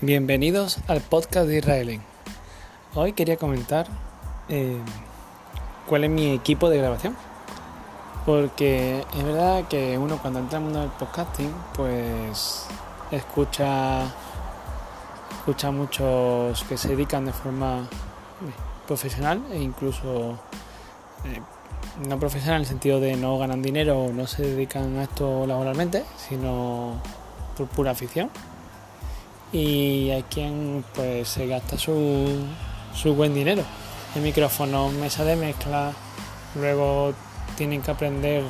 Bienvenidos al podcast de Israelin. Hoy quería comentar eh, cuál es mi equipo de grabación. Porque es verdad que uno cuando entra en el mundo del podcasting, pues escucha, escucha muchos que se dedican de forma eh, profesional e incluso eh, no profesional en el sentido de no ganan dinero o no se dedican a esto laboralmente, sino por pura afición y hay quien pues se gasta su, su buen dinero. El micrófono, mesa de mezcla, luego tienen que aprender,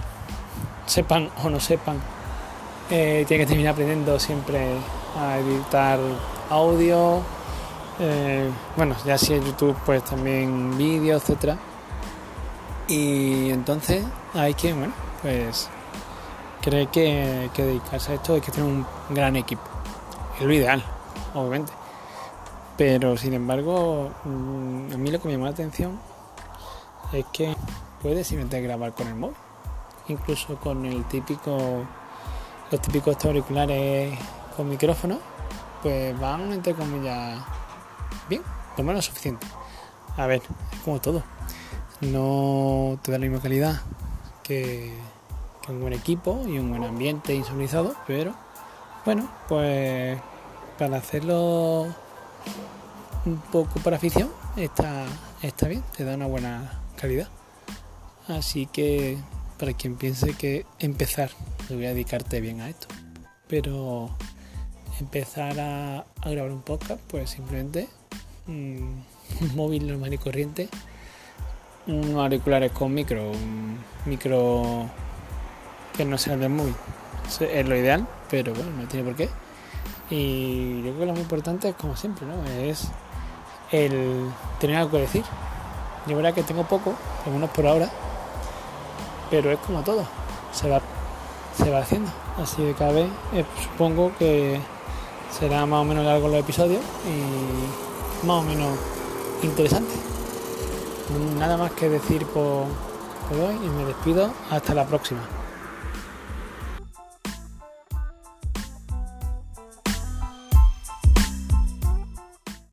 sepan o no sepan, eh, tienen que terminar aprendiendo siempre a editar audio, eh, bueno, ya si en YouTube pues también vídeo, etcétera. Y entonces hay quien, bueno, pues cree que, que dedicarse a esto hay que tener un gran equipo es lo ideal, obviamente. Pero sin embargo, mm, a mí lo que me llama la atención es que puedes simplemente grabar con el móvil, incluso con el típico, los típicos auriculares con micrófono, pues van entre comillas bien, lo menos suficiente. A ver, es como todo. No te da la misma calidad que, que un buen equipo y un buen ambiente insonorizado, pero bueno, pues para hacerlo un poco para afición está, está bien, te da una buena calidad. Así que para quien piense que empezar, le voy a dedicarte bien a esto. Pero empezar a, grabar un podcast, pues simplemente un móvil normal y corriente, unos auriculares con micro, un micro que no sea del móvil. Es lo ideal, pero bueno, no tiene por qué. Y yo creo que lo más importante es, como siempre, ¿no? Es el tener algo que decir. Yo verdad que tengo poco, al menos por ahora, pero es como todo, se va, se va haciendo. Así que cada vez eh, supongo que será más o menos largo los episodios y más o menos interesante. Nada más que decir por, por hoy y me despido. Hasta la próxima.